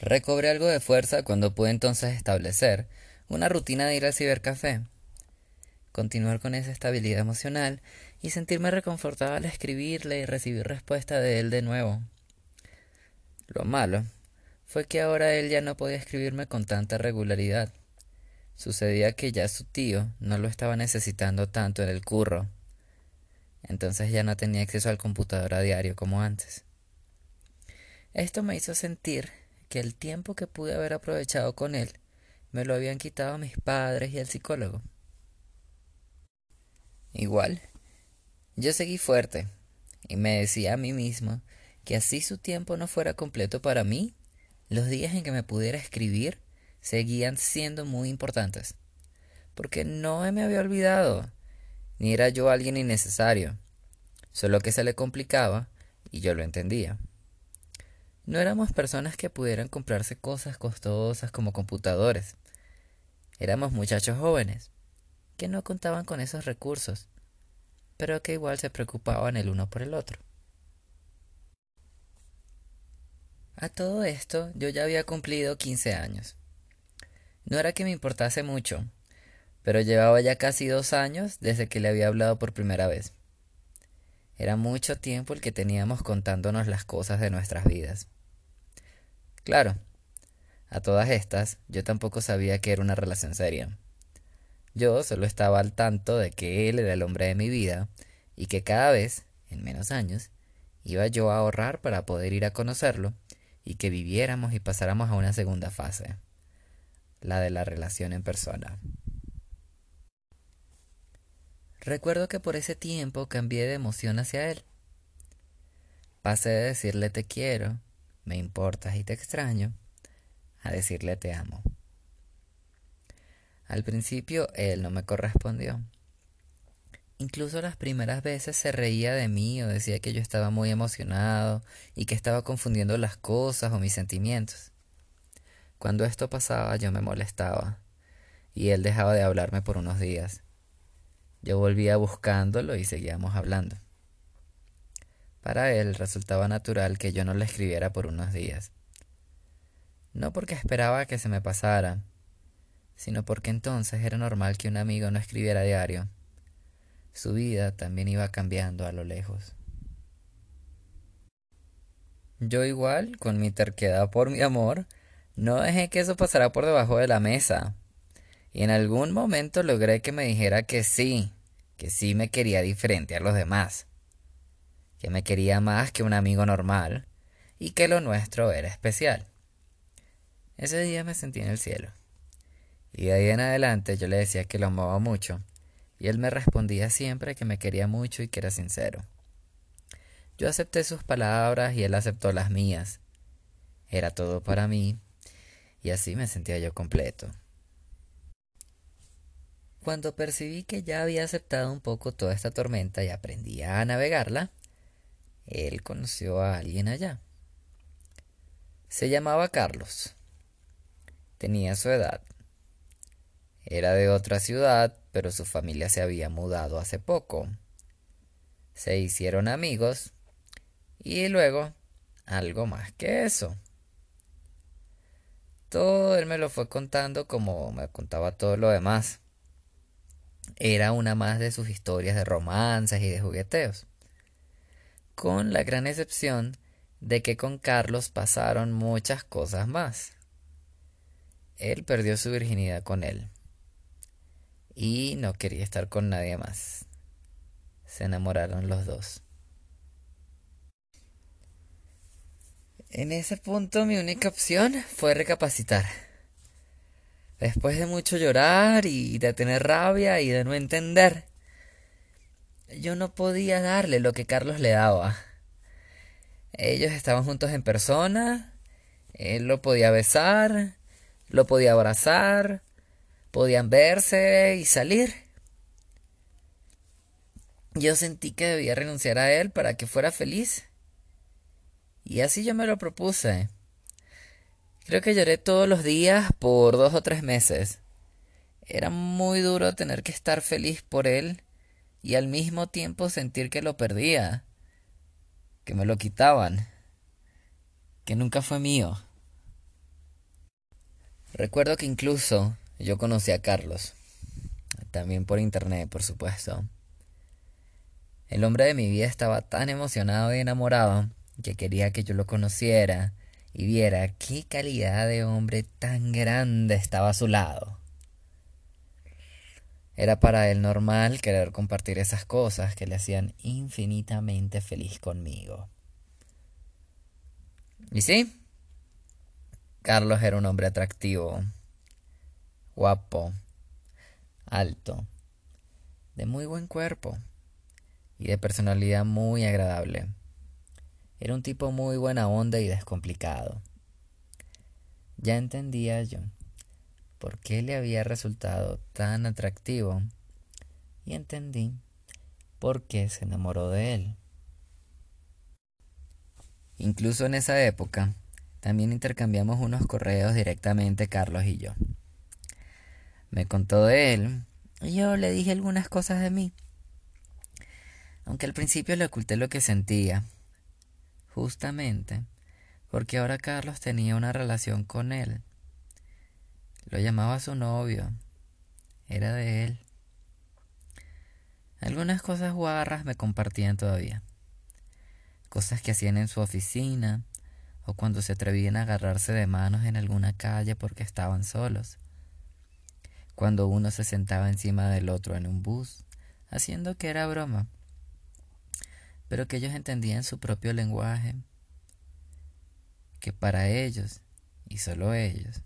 Recobré algo de fuerza cuando pude entonces establecer una rutina de ir al cibercafé, continuar con esa estabilidad emocional y sentirme reconfortado al escribirle y recibir respuesta de él de nuevo. Lo malo fue que ahora él ya no podía escribirme con tanta regularidad. Sucedía que ya su tío no lo estaba necesitando tanto en el curro. Entonces ya no tenía acceso al computador a diario como antes. Esto me hizo sentir que el tiempo que pude haber aprovechado con él me lo habían quitado mis padres y el psicólogo. Igual, yo seguí fuerte y me decía a mí mismo que así su tiempo no fuera completo para mí, los días en que me pudiera escribir seguían siendo muy importantes. Porque no me había olvidado, ni era yo alguien innecesario, solo que se le complicaba y yo lo entendía. No éramos personas que pudieran comprarse cosas costosas como computadores. Éramos muchachos jóvenes, que no contaban con esos recursos, pero que igual se preocupaban el uno por el otro. A todo esto yo ya había cumplido 15 años. No era que me importase mucho, pero llevaba ya casi dos años desde que le había hablado por primera vez. Era mucho tiempo el que teníamos contándonos las cosas de nuestras vidas. Claro, a todas estas yo tampoco sabía que era una relación seria. Yo solo estaba al tanto de que él era el hombre de mi vida y que cada vez, en menos años, iba yo a ahorrar para poder ir a conocerlo y que viviéramos y pasáramos a una segunda fase, la de la relación en persona. Recuerdo que por ese tiempo cambié de emoción hacia él. Pasé de decirle te quiero me importas y te extraño, a decirle te amo. Al principio él no me correspondió. Incluso las primeras veces se reía de mí o decía que yo estaba muy emocionado y que estaba confundiendo las cosas o mis sentimientos. Cuando esto pasaba yo me molestaba y él dejaba de hablarme por unos días. Yo volvía buscándolo y seguíamos hablando. Para él resultaba natural que yo no le escribiera por unos días. No porque esperaba que se me pasara, sino porque entonces era normal que un amigo no escribiera diario. Su vida también iba cambiando a lo lejos. Yo igual, con mi terquedad por mi amor, no dejé que eso pasara por debajo de la mesa. Y en algún momento logré que me dijera que sí, que sí me quería diferente a los demás que me quería más que un amigo normal y que lo nuestro era especial. Ese día me sentí en el cielo. Y de ahí en adelante yo le decía que lo amaba mucho, y él me respondía siempre que me quería mucho y que era sincero. Yo acepté sus palabras y él aceptó las mías. Era todo para mí, y así me sentía yo completo. Cuando percibí que ya había aceptado un poco toda esta tormenta y aprendía a navegarla, él conoció a alguien allá. Se llamaba Carlos. Tenía su edad. Era de otra ciudad, pero su familia se había mudado hace poco. Se hicieron amigos y luego algo más que eso. Todo él me lo fue contando como me contaba todo lo demás. Era una más de sus historias de romances y de jugueteos con la gran excepción de que con Carlos pasaron muchas cosas más. Él perdió su virginidad con él y no quería estar con nadie más. Se enamoraron los dos. En ese punto mi única opción fue recapacitar. Después de mucho llorar y de tener rabia y de no entender, yo no podía darle lo que Carlos le daba. Ellos estaban juntos en persona, él lo podía besar, lo podía abrazar, podían verse y salir. Yo sentí que debía renunciar a él para que fuera feliz. Y así yo me lo propuse. Creo que lloré todos los días por dos o tres meses. Era muy duro tener que estar feliz por él y al mismo tiempo sentir que lo perdía, que me lo quitaban, que nunca fue mío. Recuerdo que incluso yo conocí a Carlos, también por internet, por supuesto. El hombre de mi vida estaba tan emocionado y enamorado que quería que yo lo conociera y viera qué calidad de hombre tan grande estaba a su lado. Era para él normal querer compartir esas cosas que le hacían infinitamente feliz conmigo. Y sí, Carlos era un hombre atractivo, guapo, alto, de muy buen cuerpo y de personalidad muy agradable. Era un tipo muy buena onda y descomplicado. Ya entendía yo por qué le había resultado tan atractivo y entendí por qué se enamoró de él. Incluso en esa época, también intercambiamos unos correos directamente Carlos y yo. Me contó de él y yo le dije algunas cosas de mí. Aunque al principio le oculté lo que sentía, justamente porque ahora Carlos tenía una relación con él lo llamaba su novio. Era de él. Algunas cosas guarras me compartían todavía. Cosas que hacían en su oficina o cuando se atrevían a agarrarse de manos en alguna calle porque estaban solos. Cuando uno se sentaba encima del otro en un bus, haciendo que era broma, pero que ellos entendían su propio lenguaje, que para ellos, y solo ellos,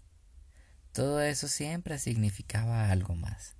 todo eso siempre significaba algo más.